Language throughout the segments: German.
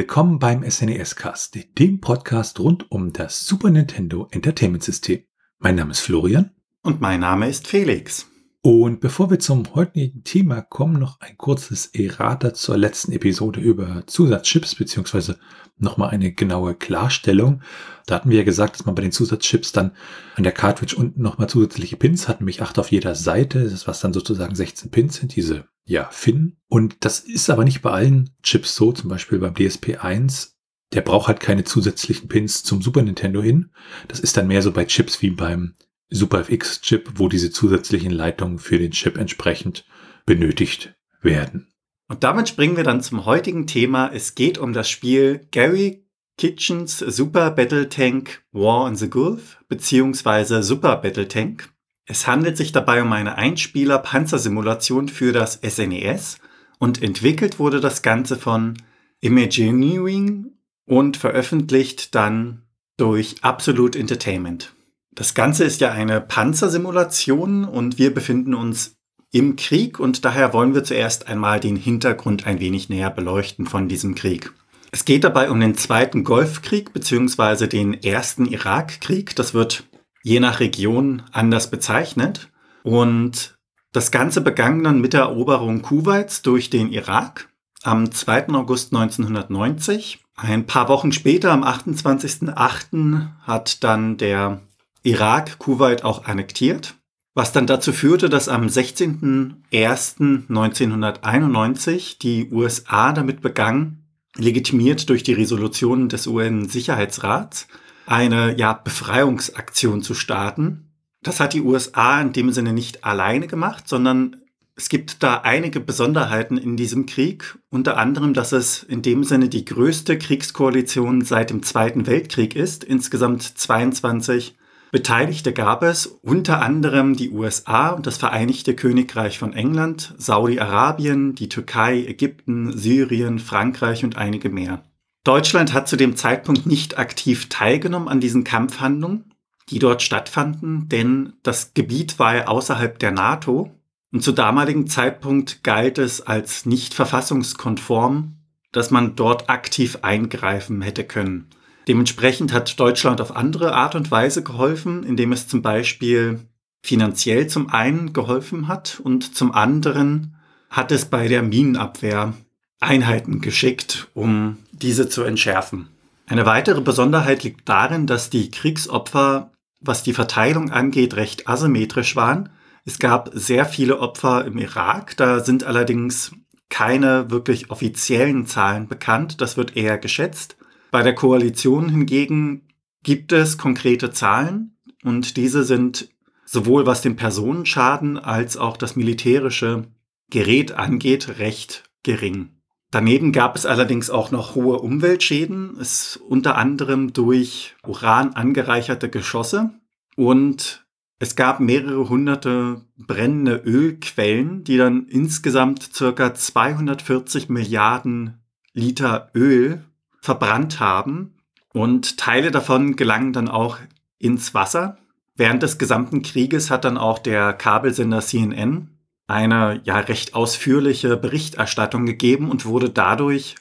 willkommen beim SNES Cast, dem Podcast rund um das Super Nintendo Entertainment System. Mein Name ist Florian. Und mein Name ist Felix. Und bevor wir zum heutigen Thema kommen, noch ein kurzes Errata zur letzten Episode über Zusatzchips, beziehungsweise nochmal eine genaue Klarstellung. Da hatten wir ja gesagt, dass man bei den Zusatzchips dann an der Cartridge unten nochmal zusätzliche Pins hat, nämlich acht auf jeder Seite, das was dann sozusagen 16 Pins sind, diese, ja, Fin. Und das ist aber nicht bei allen Chips so, zum Beispiel beim DSP 1 der braucht halt keine zusätzlichen Pins zum Super Nintendo hin. Das ist dann mehr so bei Chips wie beim SuperFX-Chip, wo diese zusätzlichen Leitungen für den Chip entsprechend benötigt werden. Und damit springen wir dann zum heutigen Thema. Es geht um das Spiel Gary Kitchens Super Battle Tank War on the Gulf beziehungsweise Super Battle Tank. Es handelt sich dabei um eine Einspieler-Panzersimulation für das SNES e und entwickelt wurde das Ganze von Imagineering und veröffentlicht dann durch Absolute Entertainment. Das Ganze ist ja eine Panzersimulation und wir befinden uns im Krieg und daher wollen wir zuerst einmal den Hintergrund ein wenig näher beleuchten von diesem Krieg. Es geht dabei um den zweiten Golfkrieg bzw. den ersten Irakkrieg. Das wird je nach Region anders bezeichnet. Und das Ganze begann dann mit der Eroberung Kuwaits durch den Irak am 2. August 1990. Ein paar Wochen später, am 28.08., hat dann der Irak Kuwait auch annektiert, was dann dazu führte, dass am 16.01.1991 die USA damit begann, legitimiert durch die Resolutionen des UN-Sicherheitsrats, eine ja, Befreiungsaktion zu starten. Das hat die USA in dem Sinne nicht alleine gemacht, sondern es gibt da einige Besonderheiten in diesem Krieg, unter anderem, dass es in dem Sinne die größte Kriegskoalition seit dem Zweiten Weltkrieg ist, insgesamt 22 Beteiligte gab es unter anderem die USA und das Vereinigte Königreich von England, Saudi-Arabien, die Türkei, Ägypten, Syrien, Frankreich und einige mehr. Deutschland hat zu dem Zeitpunkt nicht aktiv teilgenommen an diesen Kampfhandlungen, die dort stattfanden, denn das Gebiet war ja außerhalb der NATO und zu damaligen Zeitpunkt galt es als nicht verfassungskonform, dass man dort aktiv eingreifen hätte können. Dementsprechend hat Deutschland auf andere Art und Weise geholfen, indem es zum Beispiel finanziell zum einen geholfen hat und zum anderen hat es bei der Minenabwehr Einheiten geschickt, um diese zu entschärfen. Eine weitere Besonderheit liegt darin, dass die Kriegsopfer, was die Verteilung angeht, recht asymmetrisch waren. Es gab sehr viele Opfer im Irak, da sind allerdings keine wirklich offiziellen Zahlen bekannt, das wird eher geschätzt. Bei der Koalition hingegen gibt es konkrete Zahlen und diese sind sowohl was den Personenschaden als auch das militärische Gerät angeht recht gering. Daneben gab es allerdings auch noch hohe Umweltschäden, es unter anderem durch Uran angereicherte Geschosse und es gab mehrere hunderte brennende Ölquellen, die dann insgesamt circa 240 Milliarden Liter Öl verbrannt haben und Teile davon gelangen dann auch ins Wasser. Während des gesamten Krieges hat dann auch der Kabelsender CNN eine ja recht ausführliche Berichterstattung gegeben und wurde dadurch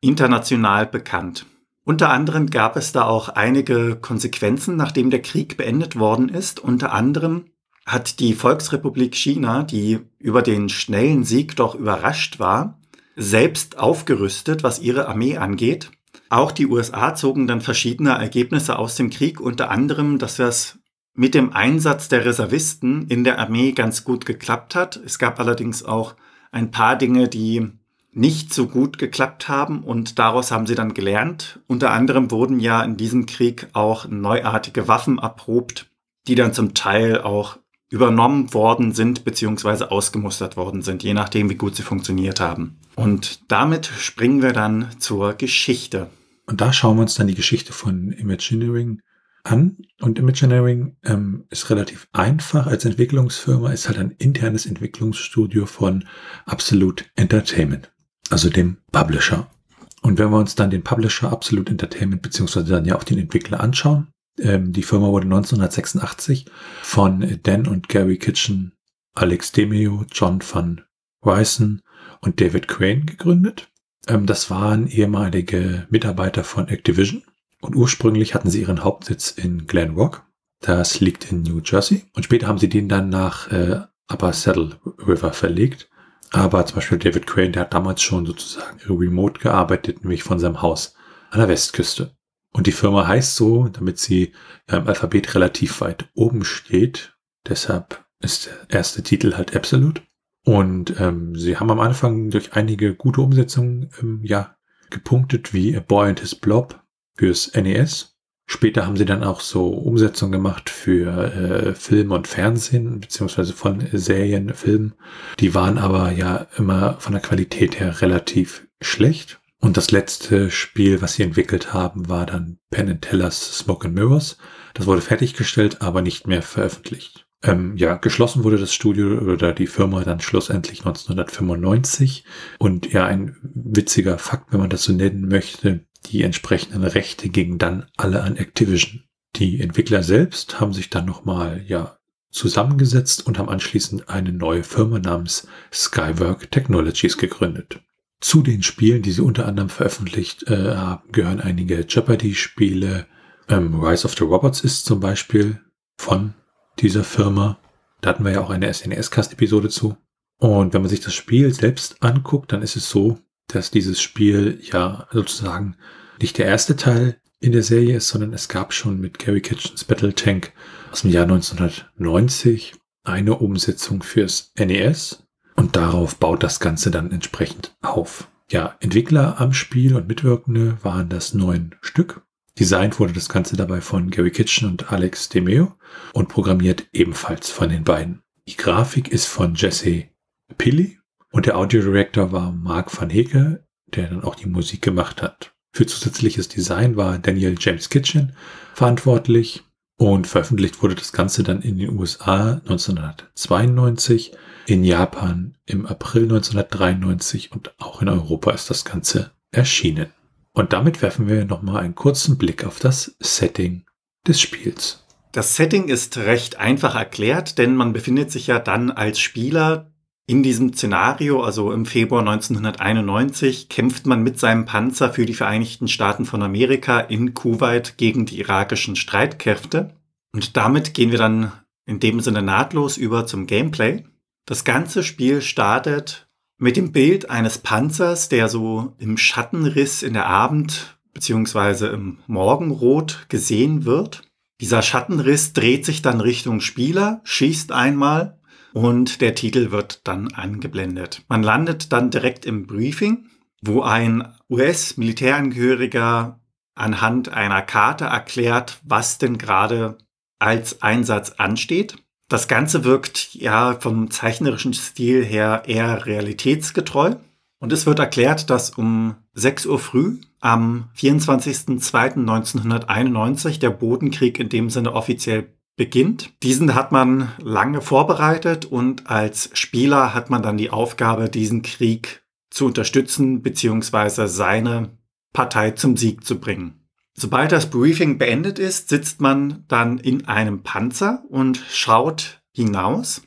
international bekannt. Unter anderem gab es da auch einige Konsequenzen, nachdem der Krieg beendet worden ist. Unter anderem hat die Volksrepublik China, die über den schnellen Sieg doch überrascht war, selbst aufgerüstet, was ihre Armee angeht auch die USA zogen dann verschiedene Ergebnisse aus dem Krieg, unter anderem, dass das mit dem Einsatz der Reservisten in der Armee ganz gut geklappt hat. Es gab allerdings auch ein paar Dinge, die nicht so gut geklappt haben und daraus haben sie dann gelernt. Unter anderem wurden ja in diesem Krieg auch neuartige Waffen erprobt, die dann zum Teil auch übernommen worden sind beziehungsweise ausgemustert worden sind, je nachdem, wie gut sie funktioniert haben. Und damit springen wir dann zur Geschichte. Und da schauen wir uns dann die Geschichte von Imagineering an. Und Imagineering ähm, ist relativ einfach als Entwicklungsfirma, ist halt ein internes Entwicklungsstudio von Absolute Entertainment, also dem Publisher. Und wenn wir uns dann den Publisher Absolute Entertainment beziehungsweise dann ja auch den Entwickler anschauen, die Firma wurde 1986 von Dan und Gary Kitchen, Alex Demio, John van Wyson und David Crane gegründet. Ähm, das waren ehemalige Mitarbeiter von Activision und ursprünglich hatten sie ihren Hauptsitz in Glen Rock. Das liegt in New Jersey. Und später haben sie den dann nach äh, Upper Saddle River verlegt. Aber zum Beispiel David Crane, der hat damals schon sozusagen remote gearbeitet, nämlich von seinem Haus an der Westküste. Und die Firma heißt so, damit sie ja, im Alphabet relativ weit oben steht. Deshalb ist der erste Titel halt Absolute. Und ähm, sie haben am Anfang durch einige gute Umsetzungen ähm, ja gepunktet, wie A Boy and His Blob fürs NES. Später haben sie dann auch so Umsetzungen gemacht für äh, Film und Fernsehen, beziehungsweise von Serien, Filmen. Die waren aber ja immer von der Qualität her relativ schlecht. Und das letzte Spiel, was sie entwickelt haben, war dann Penn and Tellers Smoke and Mirrors. Das wurde fertiggestellt, aber nicht mehr veröffentlicht. Ähm, ja, geschlossen wurde das Studio oder die Firma dann schlussendlich 1995. Und ja, ein witziger Fakt, wenn man das so nennen möchte, die entsprechenden Rechte gingen dann alle an Activision. Die Entwickler selbst haben sich dann nochmal, ja, zusammengesetzt und haben anschließend eine neue Firma namens Skywork Technologies gegründet. Zu den Spielen, die sie unter anderem veröffentlicht äh, haben, gehören einige Jeopardy-Spiele. Ähm, Rise of the Robots ist zum Beispiel von dieser Firma. Da hatten wir ja auch eine SNES-Cast-Episode zu. Und wenn man sich das Spiel selbst anguckt, dann ist es so, dass dieses Spiel ja sozusagen nicht der erste Teil in der Serie ist, sondern es gab schon mit Gary Kitchens Battle Tank aus dem Jahr 1990 eine Umsetzung fürs NES und darauf baut das Ganze dann entsprechend auf. Ja, Entwickler am Spiel und Mitwirkende waren das neun Stück. Designt wurde das Ganze dabei von Gary Kitchen und Alex DeMeo und programmiert ebenfalls von den beiden. Die Grafik ist von Jesse Pilly und der Audio Director war Mark van Heke, der dann auch die Musik gemacht hat. Für zusätzliches Design war Daniel James Kitchen verantwortlich und veröffentlicht wurde das Ganze dann in den USA 1992, in Japan im April 1993 und auch in Europa ist das Ganze erschienen. Und damit werfen wir nochmal einen kurzen Blick auf das Setting des Spiels. Das Setting ist recht einfach erklärt, denn man befindet sich ja dann als Spieler in diesem Szenario, also im Februar 1991, kämpft man mit seinem Panzer für die Vereinigten Staaten von Amerika in Kuwait gegen die irakischen Streitkräfte. Und damit gehen wir dann in dem Sinne nahtlos über zum Gameplay. Das ganze Spiel startet mit dem Bild eines Panzers, der so im Schattenriss in der Abend- bzw. im Morgenrot gesehen wird. Dieser Schattenriss dreht sich dann Richtung Spieler, schießt einmal und der Titel wird dann angeblendet. Man landet dann direkt im Briefing, wo ein US-Militärangehöriger anhand einer Karte erklärt, was denn gerade als Einsatz ansteht. Das Ganze wirkt ja vom zeichnerischen Stil her eher realitätsgetreu. Und es wird erklärt, dass um 6 Uhr früh am 24.02.1991 der Bodenkrieg in dem Sinne offiziell beginnt. Diesen hat man lange vorbereitet und als Spieler hat man dann die Aufgabe, diesen Krieg zu unterstützen bzw. seine Partei zum Sieg zu bringen. Sobald das Briefing beendet ist, sitzt man dann in einem Panzer und schaut hinaus.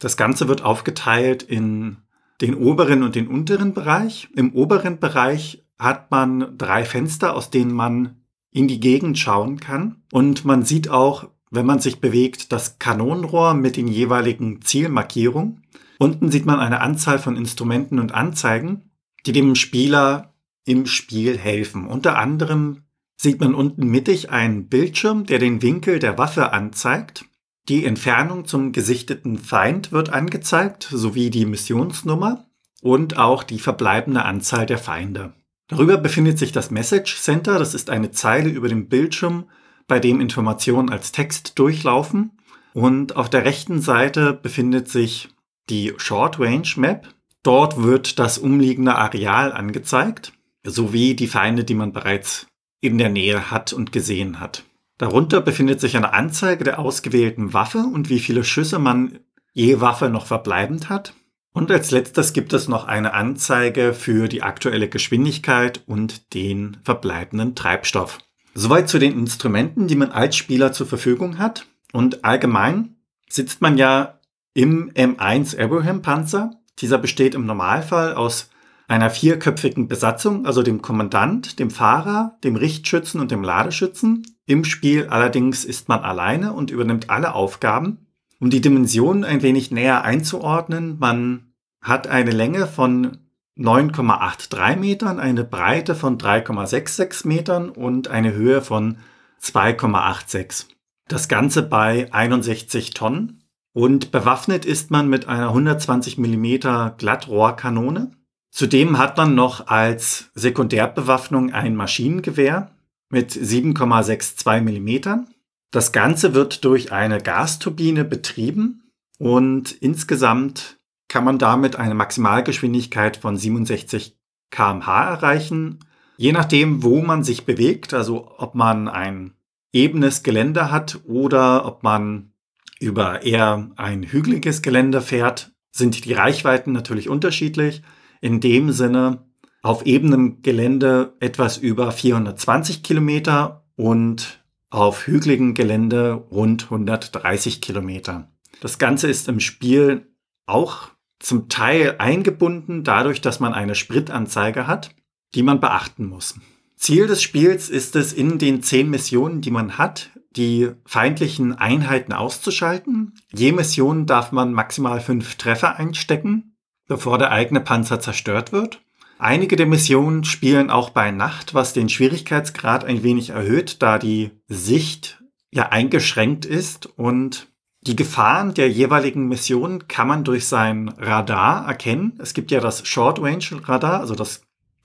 Das Ganze wird aufgeteilt in den oberen und den unteren Bereich. Im oberen Bereich hat man drei Fenster, aus denen man in die Gegend schauen kann. Und man sieht auch wenn man sich bewegt, das Kanonenrohr mit den jeweiligen Zielmarkierungen. Unten sieht man eine Anzahl von Instrumenten und Anzeigen, die dem Spieler im Spiel helfen. Unter anderem sieht man unten mittig einen Bildschirm, der den Winkel der Waffe anzeigt. Die Entfernung zum gesichteten Feind wird angezeigt, sowie die Missionsnummer und auch die verbleibende Anzahl der Feinde. Darüber befindet sich das Message Center, das ist eine Zeile über dem Bildschirm, bei dem Informationen als Text durchlaufen. Und auf der rechten Seite befindet sich die Short Range Map. Dort wird das umliegende Areal angezeigt, sowie die Feinde, die man bereits in der Nähe hat und gesehen hat. Darunter befindet sich eine Anzeige der ausgewählten Waffe und wie viele Schüsse man je Waffe noch verbleibend hat. Und als letztes gibt es noch eine Anzeige für die aktuelle Geschwindigkeit und den verbleibenden Treibstoff. Soweit zu den Instrumenten, die man als Spieler zur Verfügung hat. Und allgemein sitzt man ja im M1 Abraham Panzer. Dieser besteht im Normalfall aus einer vierköpfigen Besatzung, also dem Kommandant, dem Fahrer, dem Richtschützen und dem Ladeschützen. Im Spiel allerdings ist man alleine und übernimmt alle Aufgaben. Um die Dimensionen ein wenig näher einzuordnen, man hat eine Länge von 9,83 Metern, eine Breite von 3,66 Metern und eine Höhe von 2,86. Das Ganze bei 61 Tonnen. Und bewaffnet ist man mit einer 120 mm Glattrohrkanone. Zudem hat man noch als Sekundärbewaffnung ein Maschinengewehr mit 7,62 mm. Das Ganze wird durch eine Gasturbine betrieben und insgesamt kann man damit eine Maximalgeschwindigkeit von 67 kmh erreichen. Je nachdem, wo man sich bewegt, also ob man ein ebenes Gelände hat oder ob man über eher ein hügeliges Gelände fährt, sind die Reichweiten natürlich unterschiedlich. In dem Sinne auf ebenem Gelände etwas über 420 Kilometer und auf hügeligem Gelände rund 130 Kilometer. Das Ganze ist im Spiel auch zum Teil eingebunden dadurch, dass man eine Spritanzeige hat, die man beachten muss. Ziel des Spiels ist es, in den zehn Missionen, die man hat, die feindlichen Einheiten auszuschalten. Je Mission darf man maximal fünf Treffer einstecken, bevor der eigene Panzer zerstört wird. Einige der Missionen spielen auch bei Nacht, was den Schwierigkeitsgrad ein wenig erhöht, da die Sicht ja eingeschränkt ist und die Gefahren der jeweiligen Mission kann man durch sein Radar erkennen. Es gibt ja das Short Range Radar, also das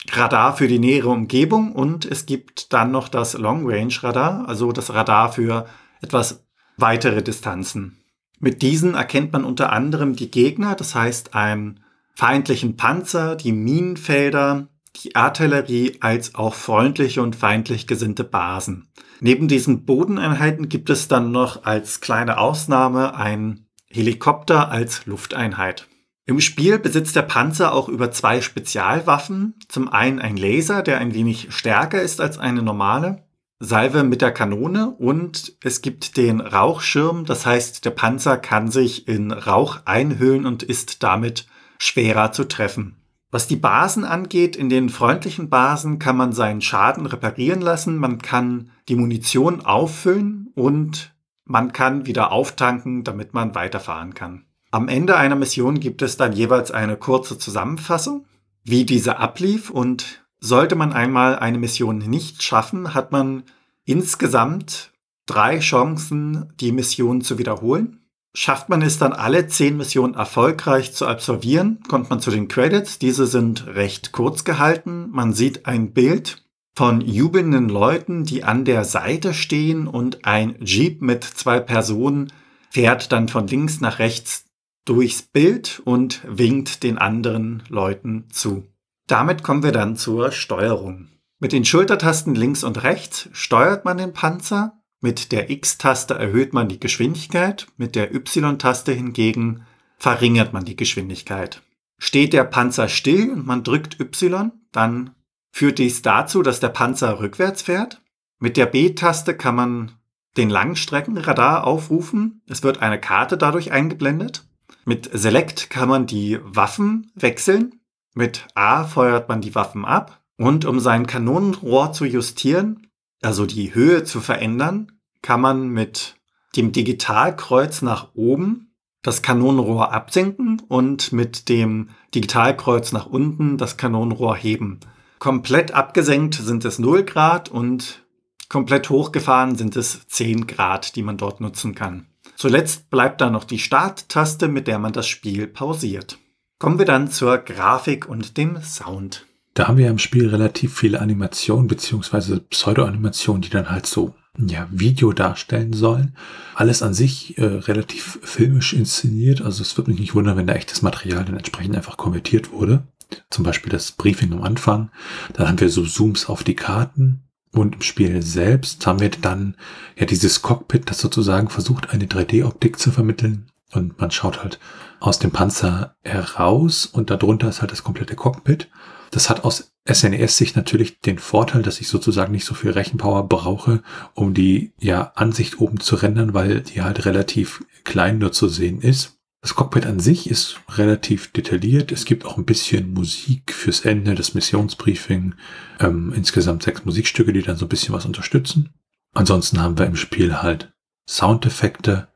Radar für die nähere Umgebung und es gibt dann noch das Long Range Radar, also das Radar für etwas weitere Distanzen. Mit diesen erkennt man unter anderem die Gegner, das heißt einen feindlichen Panzer, die Minenfelder, die Artillerie als auch freundliche und feindlich gesinnte Basen. Neben diesen Bodeneinheiten gibt es dann noch als kleine Ausnahme ein Helikopter als Lufteinheit. Im Spiel besitzt der Panzer auch über zwei Spezialwaffen. Zum einen ein Laser, der ein wenig stärker ist als eine normale Salve mit der Kanone und es gibt den Rauchschirm, das heißt, der Panzer kann sich in Rauch einhüllen und ist damit schwerer zu treffen. Was die Basen angeht, in den freundlichen Basen kann man seinen Schaden reparieren lassen, man kann die Munition auffüllen und man kann wieder auftanken, damit man weiterfahren kann. Am Ende einer Mission gibt es dann jeweils eine kurze Zusammenfassung, wie diese ablief und sollte man einmal eine Mission nicht schaffen, hat man insgesamt drei Chancen, die Mission zu wiederholen. Schafft man es dann alle zehn Missionen erfolgreich zu absolvieren, kommt man zu den Credits. Diese sind recht kurz gehalten. Man sieht ein Bild von jubelnden Leuten, die an der Seite stehen und ein Jeep mit zwei Personen fährt dann von links nach rechts durchs Bild und winkt den anderen Leuten zu. Damit kommen wir dann zur Steuerung. Mit den Schultertasten links und rechts steuert man den Panzer. Mit der X-Taste erhöht man die Geschwindigkeit. Mit der Y-Taste hingegen verringert man die Geschwindigkeit. Steht der Panzer still und man drückt Y, dann führt dies dazu, dass der Panzer rückwärts fährt. Mit der B-Taste kann man den Langstreckenradar aufrufen. Es wird eine Karte dadurch eingeblendet. Mit Select kann man die Waffen wechseln. Mit A feuert man die Waffen ab. Und um sein Kanonenrohr zu justieren, also die Höhe zu verändern, kann man mit dem Digitalkreuz nach oben das Kanonenrohr absenken und mit dem Digitalkreuz nach unten das Kanonenrohr heben. Komplett abgesenkt sind es 0 Grad und komplett hochgefahren sind es 10 Grad, die man dort nutzen kann. Zuletzt bleibt da noch die Starttaste, mit der man das Spiel pausiert. Kommen wir dann zur Grafik und dem Sound. Da haben wir im Spiel relativ viele Animationen beziehungsweise Pseudo-Animationen, die dann halt so ja, Video darstellen sollen. Alles an sich äh, relativ filmisch inszeniert. Also es wird mich nicht wundern, wenn da echtes Material dann entsprechend einfach konvertiert wurde. Zum Beispiel das Briefing am Anfang. Dann haben wir so Zooms auf die Karten. Und im Spiel selbst haben wir dann ja dieses Cockpit, das sozusagen versucht, eine 3D-Optik zu vermitteln. Und man schaut halt aus dem Panzer heraus und darunter ist halt das komplette Cockpit. Das hat aus SNES-Sicht natürlich den Vorteil, dass ich sozusagen nicht so viel Rechenpower brauche, um die ja Ansicht oben zu rendern, weil die halt relativ klein nur zu sehen ist. Das Cockpit an sich ist relativ detailliert. Es gibt auch ein bisschen Musik fürs Ende, das Missionsbriefing. Ähm, insgesamt sechs Musikstücke, die dann so ein bisschen was unterstützen. Ansonsten haben wir im Spiel halt Soundeffekte,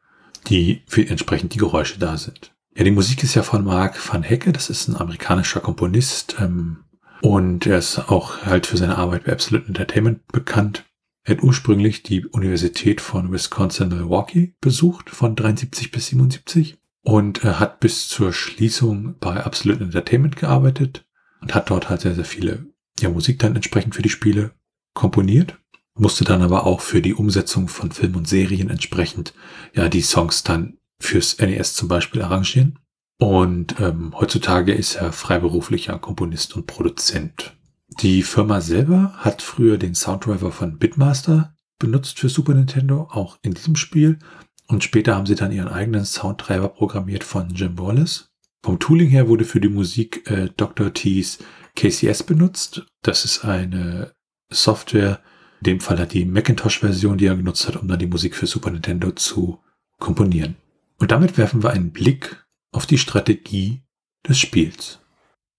die für entsprechend die Geräusche da sind. Ja, die Musik ist ja von Mark van Hecke, das ist ein amerikanischer Komponist ähm, und er ist auch halt für seine Arbeit bei Absolute Entertainment bekannt. Er hat ursprünglich die Universität von Wisconsin-Milwaukee besucht, von 73 bis 77 und er hat bis zur Schließung bei Absolute Entertainment gearbeitet und hat dort halt sehr, sehr viele ja, Musik dann entsprechend für die Spiele komponiert musste dann aber auch für die Umsetzung von Filmen und Serien entsprechend ja die Songs dann fürs NES zum Beispiel arrangieren. Und ähm, heutzutage ist er freiberuflicher Komponist und Produzent. Die Firma selber hat früher den Sounddriver von Bitmaster benutzt für Super Nintendo, auch in diesem Spiel. Und später haben sie dann ihren eigenen Sounddriver programmiert von Jim Wallace. Vom Tooling her wurde für die Musik äh, Dr. T's KCS benutzt. Das ist eine Software, in dem Fall hat die Macintosh-Version, die er genutzt hat, um dann die Musik für Super Nintendo zu komponieren. Und damit werfen wir einen Blick auf die Strategie des Spiels.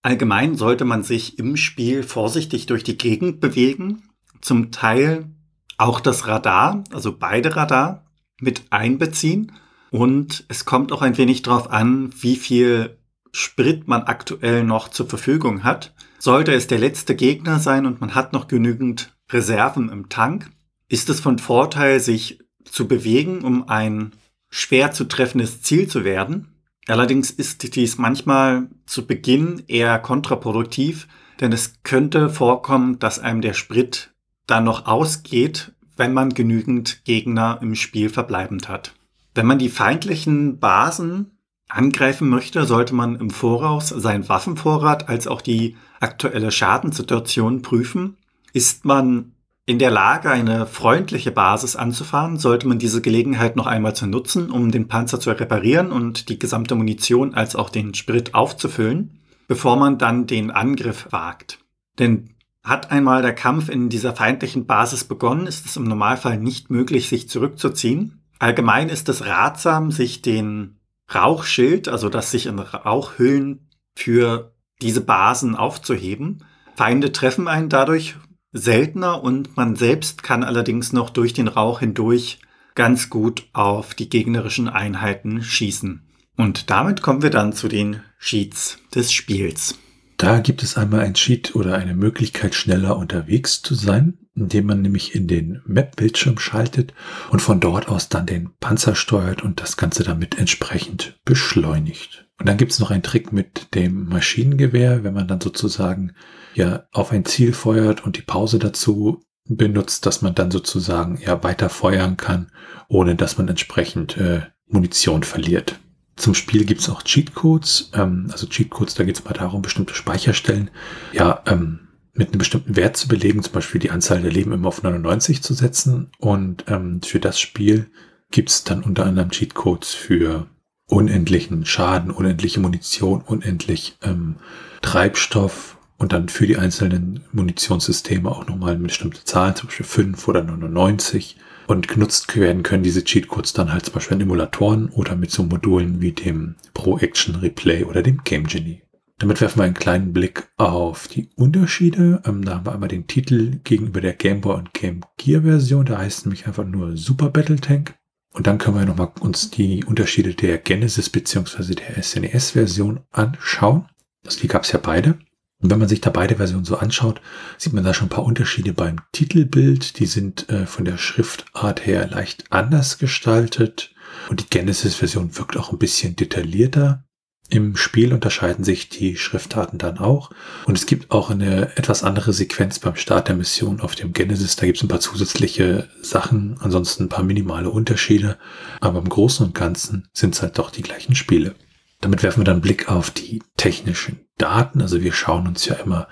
Allgemein sollte man sich im Spiel vorsichtig durch die Gegend bewegen. Zum Teil auch das Radar, also beide Radar, mit einbeziehen. Und es kommt auch ein wenig darauf an, wie viel Sprit man aktuell noch zur Verfügung hat. Sollte es der letzte Gegner sein und man hat noch genügend Reserven im Tank, ist es von Vorteil, sich zu bewegen, um ein schwer zu treffendes Ziel zu werden. Allerdings ist dies manchmal zu Beginn eher kontraproduktiv, denn es könnte vorkommen, dass einem der Sprit dann noch ausgeht, wenn man genügend Gegner im Spiel verbleibend hat. Wenn man die feindlichen Basen angreifen möchte, sollte man im Voraus seinen Waffenvorrat als auch die aktuelle Schadenssituation prüfen ist man in der Lage, eine freundliche Basis anzufahren, sollte man diese Gelegenheit noch einmal zu nutzen, um den Panzer zu reparieren und die gesamte Munition als auch den Sprit aufzufüllen, bevor man dann den Angriff wagt. Denn hat einmal der Kampf in dieser feindlichen Basis begonnen, ist es im Normalfall nicht möglich, sich zurückzuziehen. Allgemein ist es ratsam, sich den Rauchschild, also das sich in Rauchhüllen für diese Basen aufzuheben. Feinde treffen einen dadurch seltener und man selbst kann allerdings noch durch den Rauch hindurch ganz gut auf die gegnerischen Einheiten schießen. Und damit kommen wir dann zu den Cheats des Spiels. Da gibt es einmal ein Cheat oder eine Möglichkeit, schneller unterwegs zu sein, indem man nämlich in den Map-Bildschirm schaltet und von dort aus dann den Panzer steuert und das Ganze damit entsprechend beschleunigt. Und dann gibt es noch einen Trick mit dem Maschinengewehr, wenn man dann sozusagen ja auf ein Ziel feuert und die Pause dazu benutzt, dass man dann sozusagen ja weiter feuern kann, ohne dass man entsprechend äh, Munition verliert. Zum Spiel gibt's auch Cheatcodes, ähm, also Cheatcodes, da geht's mal darum, bestimmte Speicherstellen ja ähm, mit einem bestimmten Wert zu belegen, zum Beispiel die Anzahl der Leben immer auf 99 zu setzen. Und ähm, für das Spiel gibt's dann unter anderem Cheatcodes für unendlichen Schaden, unendliche Munition, unendlich ähm, Treibstoff, und dann für die einzelnen Munitionssysteme auch nochmal eine bestimmte Zahl, zum Beispiel 5 oder 99. Und genutzt werden können diese Cheatcodes dann halt zum Beispiel in Emulatoren oder mit so Modulen wie dem Pro Action Replay oder dem Game Genie. Damit werfen wir einen kleinen Blick auf die Unterschiede. Ähm, da haben wir einmal den Titel gegenüber der Game Boy und Game Gear Version. Da heißt nämlich einfach nur Super Battle Tank. Und dann können wir nochmal uns die Unterschiede der Genesis bzw. der SNES Version anschauen. Also die gab es ja beide. Und wenn man sich da beide Versionen so anschaut, sieht man da schon ein paar Unterschiede beim Titelbild. Die sind äh, von der Schriftart her leicht anders gestaltet. Und die Genesis-Version wirkt auch ein bisschen detaillierter. Im Spiel unterscheiden sich die Schriftarten dann auch. Und es gibt auch eine etwas andere Sequenz beim Start der Mission auf dem Genesis. Da gibt es ein paar zusätzliche Sachen, ansonsten ein paar minimale Unterschiede. Aber im Großen und Ganzen sind es halt doch die gleichen Spiele. Damit werfen wir dann einen Blick auf die technischen Daten. Also wir schauen uns ja immer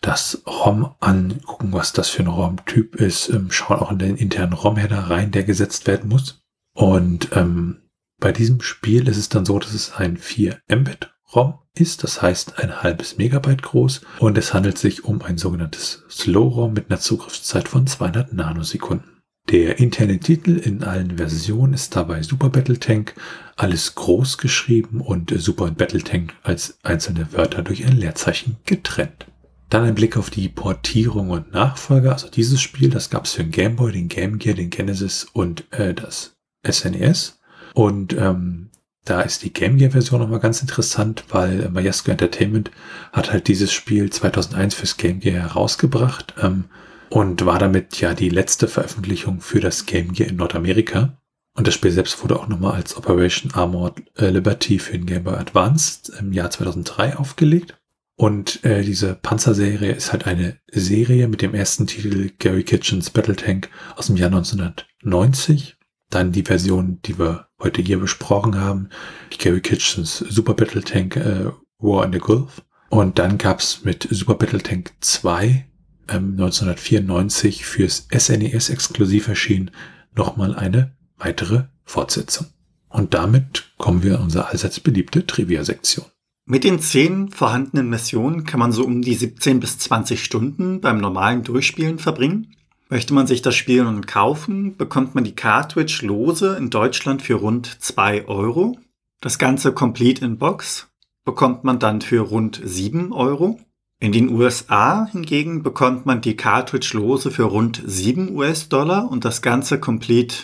das ROM an, gucken, was das für ein ROM-Typ ist, ähm, schauen auch in den internen ROM-Header rein, der gesetzt werden muss. Und ähm, bei diesem Spiel ist es dann so, dass es ein 4 Mbit ROM ist, das heißt ein halbes Megabyte groß und es handelt sich um ein sogenanntes Slow ROM mit einer Zugriffszeit von 200 Nanosekunden. Der interne Titel in allen Versionen ist dabei Super Battle Tank, alles groß geschrieben und Super Battle Tank als einzelne Wörter durch ein Leerzeichen getrennt. Dann ein Blick auf die Portierung und Nachfolger. Also dieses Spiel, das gab es für den Game Boy, den Game Gear, den Genesis und äh, das SNES. Und ähm, da ist die Game Gear Version nochmal ganz interessant, weil äh, Majesco Entertainment hat halt dieses Spiel 2001 fürs Game Gear herausgebracht. Ähm, und war damit ja die letzte Veröffentlichung für das Game Gear in Nordamerika. Und das Spiel selbst wurde auch nochmal als Operation Armored äh, Liberty für den Game Boy Advance im Jahr 2003 aufgelegt. Und äh, diese Panzerserie ist halt eine Serie mit dem ersten Titel Gary Kitchens Battle Tank aus dem Jahr 1990. Dann die Version, die wir heute hier besprochen haben, Gary Kitchens Super Battle Tank äh, War in the Gulf. Und dann gab's mit Super Battle Tank 2 1994 ähm, fürs SNES e exklusiv erschien, nochmal eine weitere Fortsetzung. Und damit kommen wir an unsere allseits beliebte Trivia-Sektion. Mit den zehn vorhandenen Missionen kann man so um die 17 bis 20 Stunden beim normalen Durchspielen verbringen. Möchte man sich das Spiel nun kaufen, bekommt man die Cartridge lose in Deutschland für rund 2 Euro. Das Ganze Complete in Box bekommt man dann für rund 7 Euro. In den USA hingegen bekommt man die Cartridge-Lose für rund 7 US-Dollar und das Ganze Complete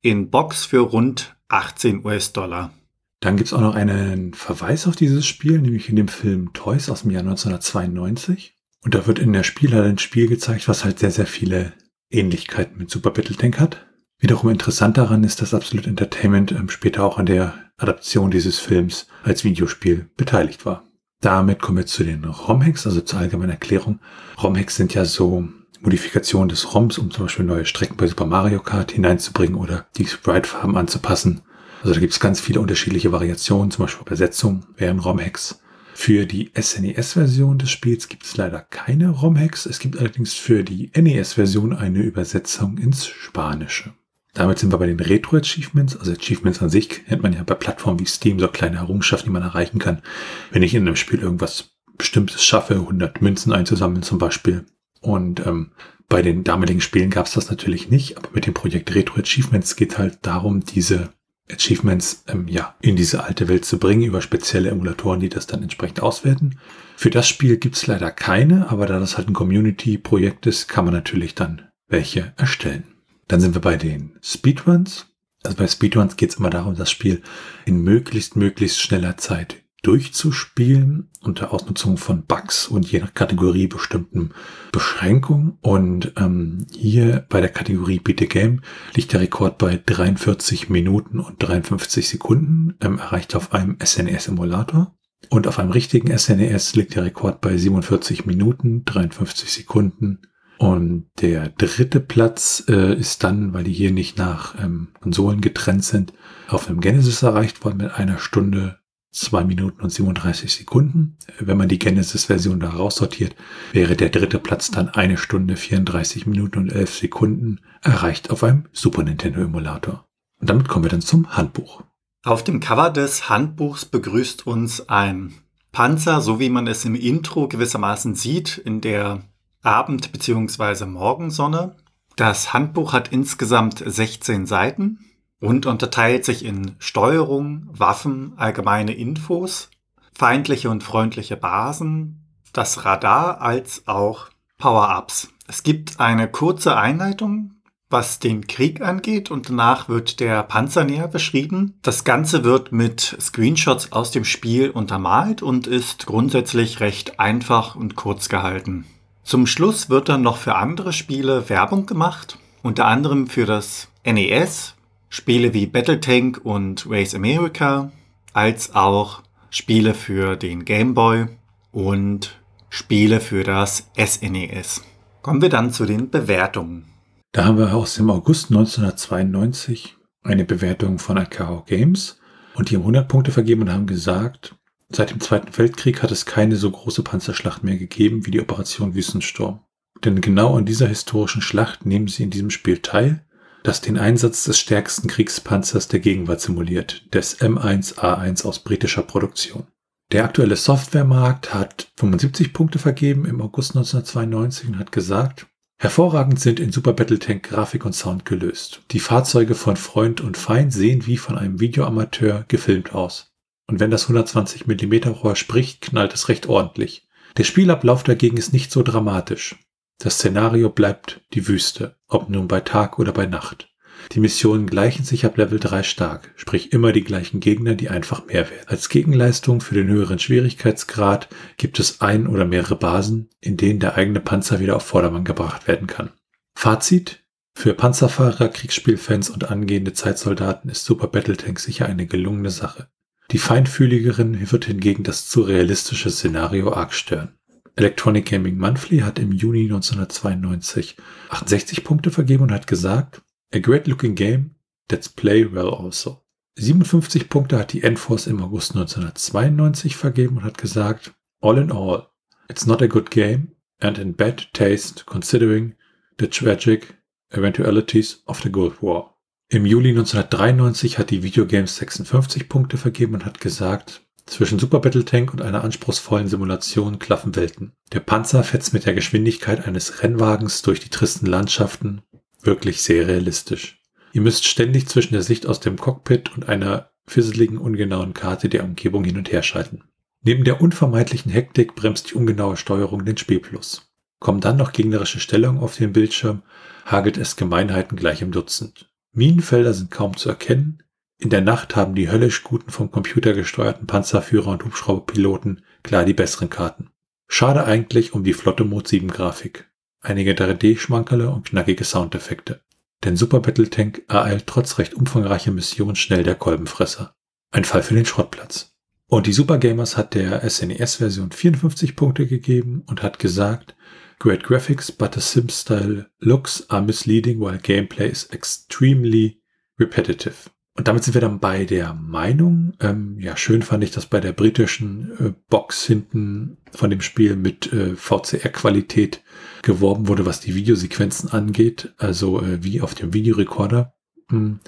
in Box für rund 18 US-Dollar. Dann gibt es auch noch einen Verweis auf dieses Spiel, nämlich in dem Film Toys aus dem Jahr 1992. Und da wird in der Spieler ein Spiel gezeigt, was halt sehr, sehr viele Ähnlichkeiten mit Super Battle Tank hat. Wiederum interessant daran ist, dass Absolute Entertainment ähm, später auch an der Adaption dieses Films als Videospiel beteiligt war. Damit kommen wir zu den ROM-Hacks, also zur allgemeinen Erklärung. ROM-Hacks sind ja so Modifikationen des ROMs, um zum Beispiel neue Strecken bei Super Mario Kart hineinzubringen oder die Sprite-Farben anzupassen. Also da gibt es ganz viele unterschiedliche Variationen, zum Beispiel Übersetzung wären ROM-Hacks. Für die SNES-Version des Spiels gibt es leider keine ROM-Hacks. Es gibt allerdings für die NES-Version eine Übersetzung ins Spanische. Damit sind wir bei den Retro-Achievements. Also Achievements an sich kennt man ja bei Plattformen wie Steam, so kleine Errungenschaften, die man erreichen kann. Wenn ich in einem Spiel irgendwas Bestimmtes schaffe, 100 Münzen einzusammeln zum Beispiel. Und ähm, bei den damaligen Spielen gab es das natürlich nicht, aber mit dem Projekt Retro Achievements geht halt darum, diese Achievements ähm, ja in diese alte Welt zu bringen über spezielle Emulatoren, die das dann entsprechend auswerten. Für das Spiel gibt es leider keine, aber da das halt ein Community-Projekt ist, kann man natürlich dann welche erstellen. Dann sind wir bei den Speedruns. Also bei Speedruns geht es immer darum, das Spiel in möglichst, möglichst schneller Zeit durchzuspielen, unter Ausnutzung von Bugs und je nach Kategorie bestimmten Beschränkungen. Und ähm, hier bei der Kategorie Beat the Game liegt der Rekord bei 43 Minuten und 53 Sekunden, ähm, erreicht auf einem SNES-Emulator. Und auf einem richtigen SNES liegt der Rekord bei 47 Minuten, 53 Sekunden und der dritte Platz äh, ist dann, weil die hier nicht nach ähm, Konsolen getrennt sind, auf dem Genesis erreicht worden mit einer Stunde, zwei Minuten und 37 Sekunden. Wenn man die Genesis-Version da raussortiert, wäre der dritte Platz dann eine Stunde, 34 Minuten und 11 Sekunden, erreicht auf einem Super Nintendo-Emulator. Und damit kommen wir dann zum Handbuch. Auf dem Cover des Handbuchs begrüßt uns ein Panzer, so wie man es im Intro gewissermaßen sieht, in der Abend- bzw. Morgensonne. Das Handbuch hat insgesamt 16 Seiten und unterteilt sich in Steuerung, Waffen, allgemeine Infos, feindliche und freundliche Basen, das Radar als auch Power-Ups. Es gibt eine kurze Einleitung, was den Krieg angeht und danach wird der Panzer näher beschrieben. Das Ganze wird mit Screenshots aus dem Spiel untermalt und ist grundsätzlich recht einfach und kurz gehalten. Zum Schluss wird dann noch für andere Spiele Werbung gemacht, unter anderem für das NES, Spiele wie Battletank und Race America, als auch Spiele für den Game Boy und Spiele für das SNES. Kommen wir dann zu den Bewertungen. Da haben wir aus dem August 1992 eine Bewertung von Akao Games und die haben 100 Punkte vergeben und haben gesagt, Seit dem Zweiten Weltkrieg hat es keine so große Panzerschlacht mehr gegeben wie die Operation Wüstensturm. Denn genau an dieser historischen Schlacht nehmen sie in diesem Spiel teil, das den Einsatz des stärksten Kriegspanzers der Gegenwart simuliert, des M1A1 aus britischer Produktion. Der aktuelle Softwaremarkt hat 75 Punkte vergeben im August 1992 und hat gesagt, Hervorragend sind in Super Battletank Grafik und Sound gelöst. Die Fahrzeuge von Freund und Feind sehen wie von einem Videoamateur gefilmt aus. Und wenn das 120 mm Rohr spricht, knallt es recht ordentlich. Der Spielablauf dagegen ist nicht so dramatisch. Das Szenario bleibt die Wüste, ob nun bei Tag oder bei Nacht. Die Missionen gleichen sich ab Level 3 stark, sprich immer die gleichen Gegner, die einfach mehr werden. Als Gegenleistung für den höheren Schwierigkeitsgrad gibt es ein oder mehrere Basen, in denen der eigene Panzer wieder auf Vordermann gebracht werden kann. Fazit. Für Panzerfahrer, Kriegsspielfans und angehende Zeitsoldaten ist Super Battletank sicher eine gelungene Sache. Die Feinfühligerin wird hingegen das zu realistische Szenario arg stören. Electronic Gaming Monthly hat im Juni 1992 68 Punkte vergeben und hat gesagt, A great looking game that's play well also. 57 Punkte hat die Enforce im August 1992 vergeben und hat gesagt, all in all, it's not a good game and in bad taste considering the tragic eventualities of the Gulf War. Im Juli 1993 hat die Videogames 56 Punkte vergeben und hat gesagt, zwischen Super Battle Tank und einer anspruchsvollen Simulation klaffen Welten. Der Panzer fetzt mit der Geschwindigkeit eines Rennwagens durch die tristen Landschaften wirklich sehr realistisch. Ihr müsst ständig zwischen der Sicht aus dem Cockpit und einer fisseligen, ungenauen Karte der Umgebung hin und her schalten. Neben der unvermeidlichen Hektik bremst die ungenaue Steuerung den Spielfluss. Kommen dann noch gegnerische Stellungen auf den Bildschirm, hagelt es Gemeinheiten gleich im Dutzend. Minenfelder sind kaum zu erkennen. In der Nacht haben die höllisch guten vom Computer gesteuerten Panzerführer und Hubschrauberpiloten klar die besseren Karten. Schade eigentlich um die flotte Mod 7 Grafik einige 3D-Schmankerle und knackige Soundeffekte. Denn Super Battletank ereilt trotz recht umfangreicher Missionen schnell der Kolbenfresser. Ein Fall für den Schrottplatz. Und die Supergamers hat der SNES-Version 54 Punkte gegeben und hat gesagt, Great graphics, but the sim-style looks are misleading while gameplay is extremely repetitive. Und damit sind wir dann bei der Meinung. Ähm, ja, schön fand ich das bei der britischen äh, Box hinten von dem Spiel mit äh, VCR-Qualität geworben wurde, was die Videosequenzen angeht, also äh, wie auf dem Videorekorder. Hm.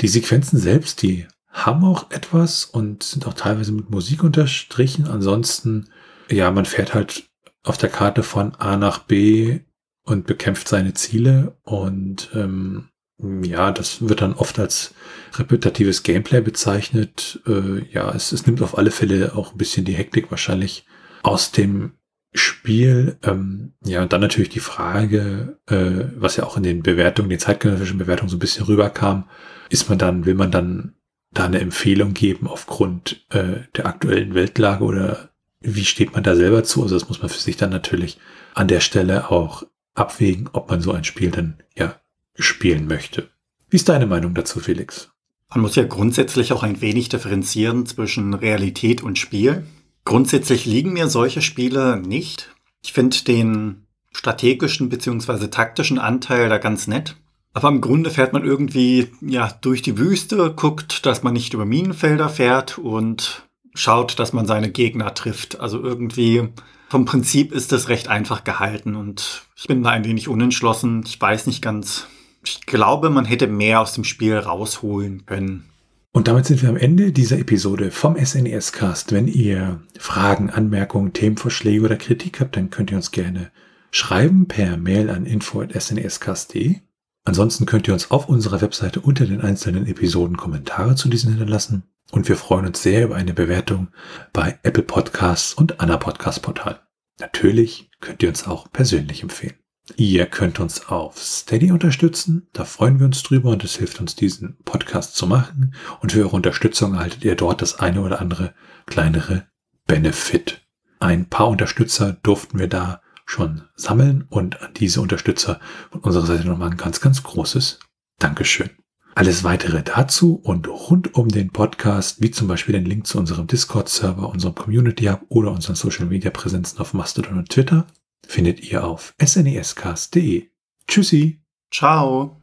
Die Sequenzen selbst, die haben auch etwas und sind auch teilweise mit Musik unterstrichen. Ansonsten, ja, man fährt halt auf der Karte von A nach B und bekämpft seine Ziele und ähm, ja, das wird dann oft als repetitives Gameplay bezeichnet. Äh, ja, es, es nimmt auf alle Fälle auch ein bisschen die Hektik wahrscheinlich aus dem Spiel. Ähm, ja, und dann natürlich die Frage, äh, was ja auch in den Bewertungen, den zeitgenössischen Bewertungen so ein bisschen rüberkam, ist man dann, will man dann da eine Empfehlung geben aufgrund äh, der aktuellen Weltlage oder wie steht man da selber zu? Also das muss man für sich dann natürlich an der Stelle auch abwägen, ob man so ein Spiel dann ja spielen möchte. Wie ist deine Meinung dazu, Felix? Man muss ja grundsätzlich auch ein wenig differenzieren zwischen Realität und Spiel. Grundsätzlich liegen mir solche Spiele nicht. Ich finde den strategischen bzw. taktischen Anteil da ganz nett. Aber im Grunde fährt man irgendwie ja durch die Wüste, guckt, dass man nicht über Minenfelder fährt und schaut, dass man seine Gegner trifft. Also irgendwie vom Prinzip ist es recht einfach gehalten und ich bin da ein wenig unentschlossen. Ich weiß nicht ganz, ich glaube, man hätte mehr aus dem Spiel rausholen können. Und damit sind wir am Ende dieser Episode vom SNES Cast. Wenn ihr Fragen, Anmerkungen, Themenvorschläge oder Kritik habt, dann könnt ihr uns gerne schreiben per Mail an info.snescast.de. Ansonsten könnt ihr uns auf unserer Webseite unter den einzelnen Episoden Kommentare zu diesen hinterlassen. Und wir freuen uns sehr über eine Bewertung bei Apple Podcasts und Anna Podcast Portal. Natürlich könnt ihr uns auch persönlich empfehlen. Ihr könnt uns auf Steady unterstützen. Da freuen wir uns drüber und es hilft uns, diesen Podcast zu machen. Und für eure Unterstützung erhaltet ihr dort das eine oder andere kleinere Benefit. Ein paar Unterstützer durften wir da schon sammeln und an diese Unterstützer von unserer Seite nochmal ein ganz, ganz großes Dankeschön. Alles weitere dazu und rund um den Podcast, wie zum Beispiel den Link zu unserem Discord-Server, unserem Community Hub oder unseren Social Media Präsenzen auf Mastodon und Twitter, findet ihr auf snescast.de. Tschüssi. Ciao.